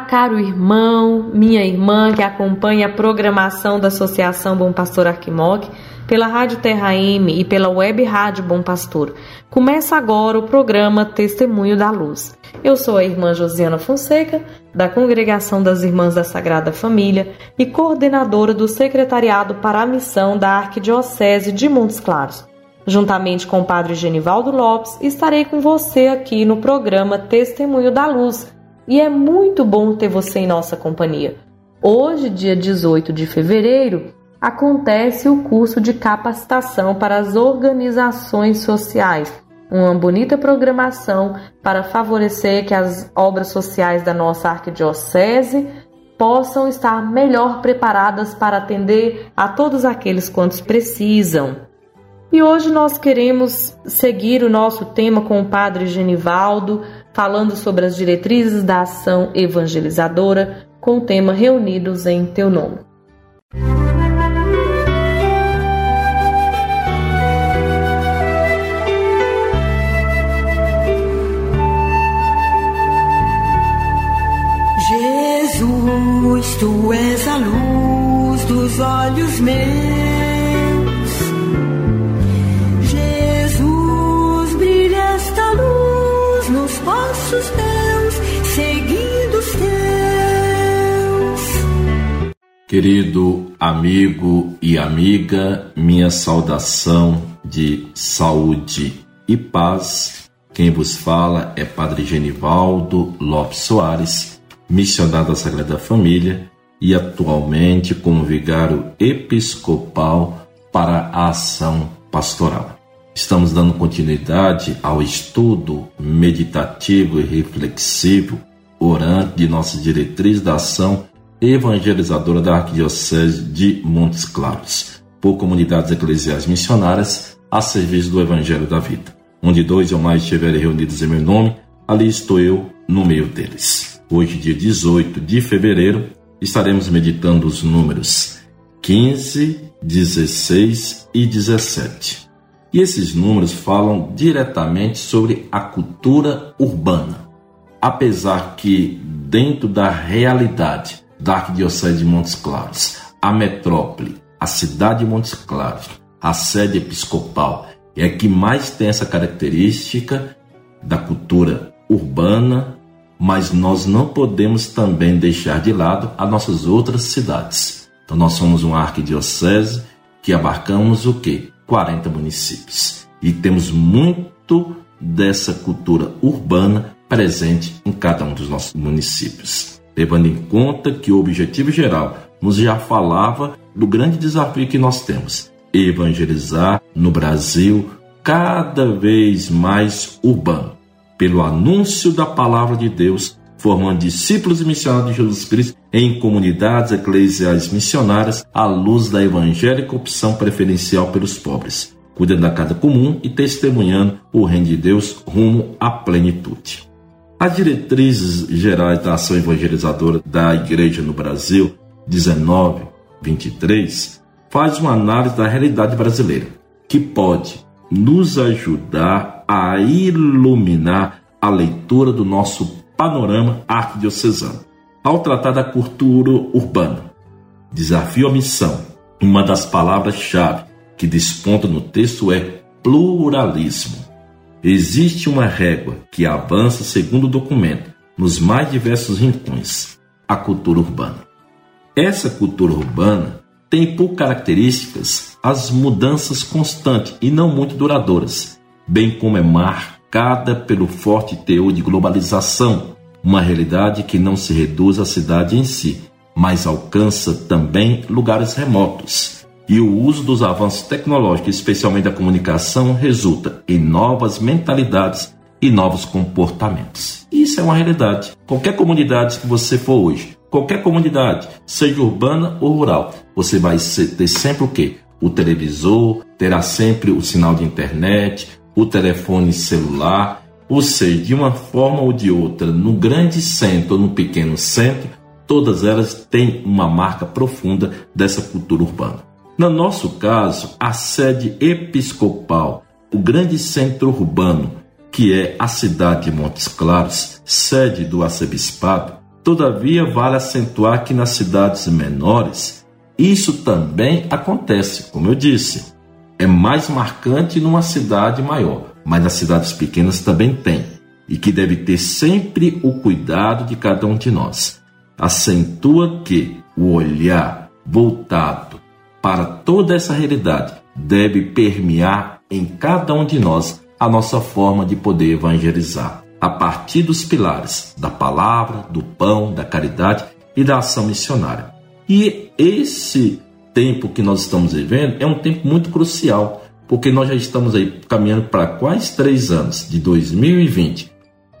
Caro irmão, minha irmã que acompanha a programação da Associação Bom Pastor Arquimoc pela Rádio Terra M e pela Web Rádio Bom Pastor. Começa agora o programa Testemunho da Luz. Eu sou a irmã Josiana Fonseca, da Congregação das Irmãs da Sagrada Família e coordenadora do Secretariado para a Missão da Arquidiocese de Montes Claros. Juntamente com o Padre Genivaldo Lopes, estarei com você aqui no programa Testemunho da Luz e é muito bom ter você em nossa companhia. Hoje, dia 18 de fevereiro, acontece o curso de capacitação para as organizações sociais. Uma bonita programação para favorecer que as obras sociais da nossa arquidiocese possam estar melhor preparadas para atender a todos aqueles quantos precisam. E hoje nós queremos seguir o nosso tema com o Padre Genivaldo, falando sobre as diretrizes da ação evangelizadora, com o tema Reunidos em Teu Nome. Passos teus, seguindo os teus. Querido amigo e amiga, minha saudação de saúde e paz. Quem vos fala é Padre Genivaldo Lopes Soares, missionário da Sagrada Família e atualmente como vigário episcopal para a ação pastoral. Estamos dando continuidade ao estudo meditativo e reflexivo orante de nossa diretriz da ação evangelizadora da Arquidiocese de Montes Claros, por comunidades eclesiais missionárias a serviço do Evangelho da Vida. Onde dois ou mais estiverem reunidos em meu nome, ali estou eu no meio deles. Hoje, dia 18 de fevereiro, estaremos meditando os números 15, 16 e 17. E esses números falam diretamente sobre a cultura urbana. Apesar que, dentro da realidade da Arquidiocese de Montes Claros, a metrópole, a cidade de Montes Claros, a sede episcopal, é a que mais tem essa característica da cultura urbana, mas nós não podemos também deixar de lado as nossas outras cidades. Então nós somos uma arquidiocese que abarcamos o quê? 40 municípios. E temos muito dessa cultura urbana presente em cada um dos nossos municípios. Levando em conta que o objetivo geral nos já falava do grande desafio que nós temos: evangelizar no Brasil cada vez mais urbano, pelo anúncio da palavra de Deus, formando discípulos e missionários de Jesus Cristo em comunidades eclesiais missionárias à luz da evangélica opção preferencial pelos pobres, cuidando da casa comum e testemunhando o reino de Deus rumo à plenitude. As diretrizes gerais da ação evangelizadora da Igreja no Brasil, 19, 23, faz uma análise da realidade brasileira, que pode nos ajudar a iluminar a leitura do nosso panorama arquidiocesano. Ao tratar da cultura urbana, desafio à missão, uma das palavras-chave que desponta no texto é pluralismo. existe uma régua que avança, segundo o documento, nos mais diversos rincões: a cultura urbana. Essa cultura urbana tem por características as mudanças constantes e não muito duradouras, bem como é marcada pelo forte teor de globalização, uma realidade que não se reduz à cidade em si, mas alcança também lugares remotos. E o uso dos avanços tecnológicos, especialmente da comunicação, resulta em novas mentalidades e novos comportamentos. Isso é uma realidade. Qualquer comunidade que você for hoje, qualquer comunidade, seja urbana ou rural, você vai ter sempre o quê? O televisor, terá sempre o sinal de internet, o telefone celular, ou seja, de uma forma ou de outra, no grande centro ou no pequeno centro, todas elas têm uma marca profunda dessa cultura urbana. No nosso caso, a sede episcopal, o grande centro urbano, que é a cidade de Montes Claros, sede do arcebispado, todavia vale acentuar que nas cidades menores isso também acontece, como eu disse. É mais marcante numa cidade maior, mas nas cidades pequenas também tem, e que deve ter sempre o cuidado de cada um de nós. Acentua que o olhar voltado para toda essa realidade deve permear em cada um de nós a nossa forma de poder evangelizar, a partir dos pilares da palavra, do pão, da caridade e da ação missionária. E esse tempo que nós estamos vivendo é um tempo muito crucial, porque nós já estamos aí caminhando para quase três anos, de 2020,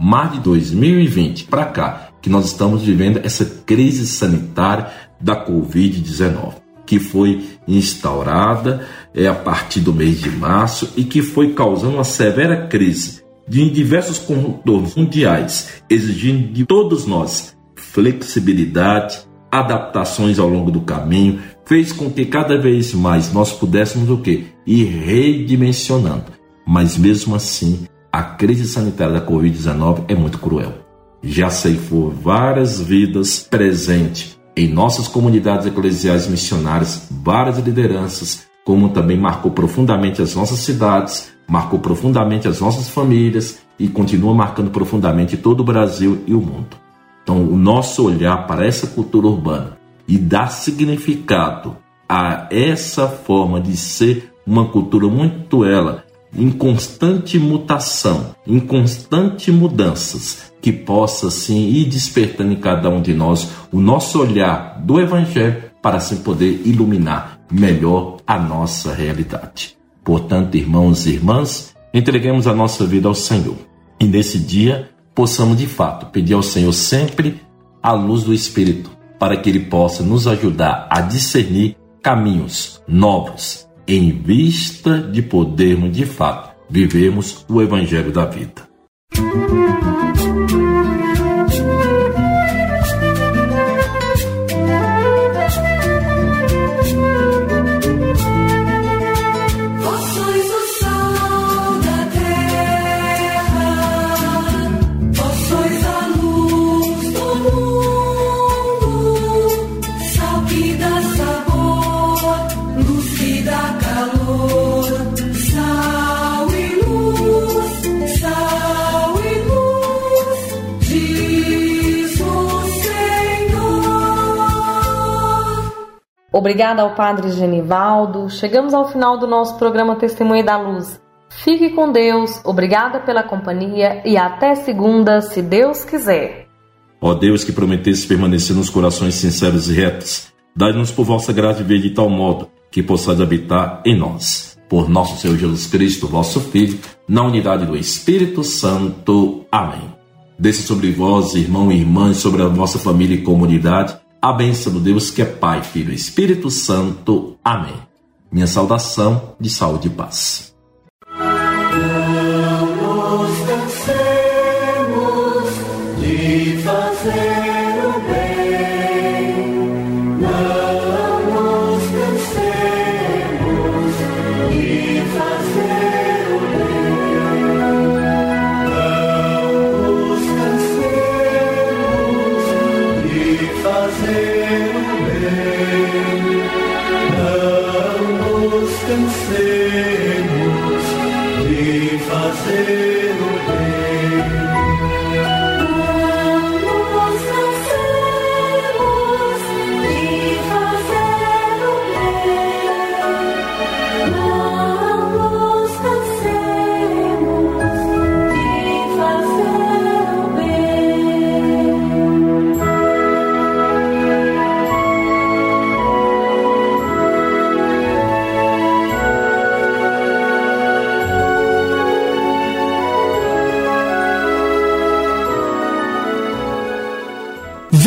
mais de 2020 para cá, que nós estamos vivendo essa crise sanitária da Covid-19 que foi instaurada é, a partir do mês de março e que foi causando uma severa crise de diversos contornos mundiais, exigindo de todos nós flexibilidade, adaptações ao longo do caminho, fez com que cada vez mais nós pudéssemos o quê? Ir redimensionando. Mas mesmo assim, a crise sanitária da Covid-19 é muito cruel. Já ceifou várias vidas presente em nossas comunidades eclesiais missionárias, várias lideranças, como também marcou profundamente as nossas cidades, marcou profundamente as nossas famílias e continua marcando profundamente todo o Brasil e o mundo. Então, o nosso olhar para essa cultura urbana e dar significado a essa forma de ser uma cultura muito ela em constante mutação, em constante mudanças, que possa assim ir despertando em cada um de nós o nosso olhar do Evangelho para assim poder iluminar melhor a nossa realidade. Portanto, irmãos e irmãs, entreguemos a nossa vida ao Senhor e nesse dia possamos de fato pedir ao Senhor sempre a luz do Espírito para que Ele possa nos ajudar a discernir caminhos novos em vista de podermos de fato vivermos o Evangelho da vida. Obrigada ao Padre Genivaldo. Chegamos ao final do nosso programa Testemunha da Luz. Fique com Deus, obrigada pela companhia e até segunda, se Deus quiser. Ó Deus que prometesse permanecer nos corações sinceros e retos, dai-nos por vossa graça viver de tal modo que possais habitar em nós. Por nosso Senhor Jesus Cristo, vosso Filho, na unidade do Espírito Santo. Amém. Desça sobre vós, irmão e irmã, sobre a vossa família e comunidade, a bênção do Deus que é Pai, Filho e Espírito Santo. Amém. Minha saudação de saúde e paz.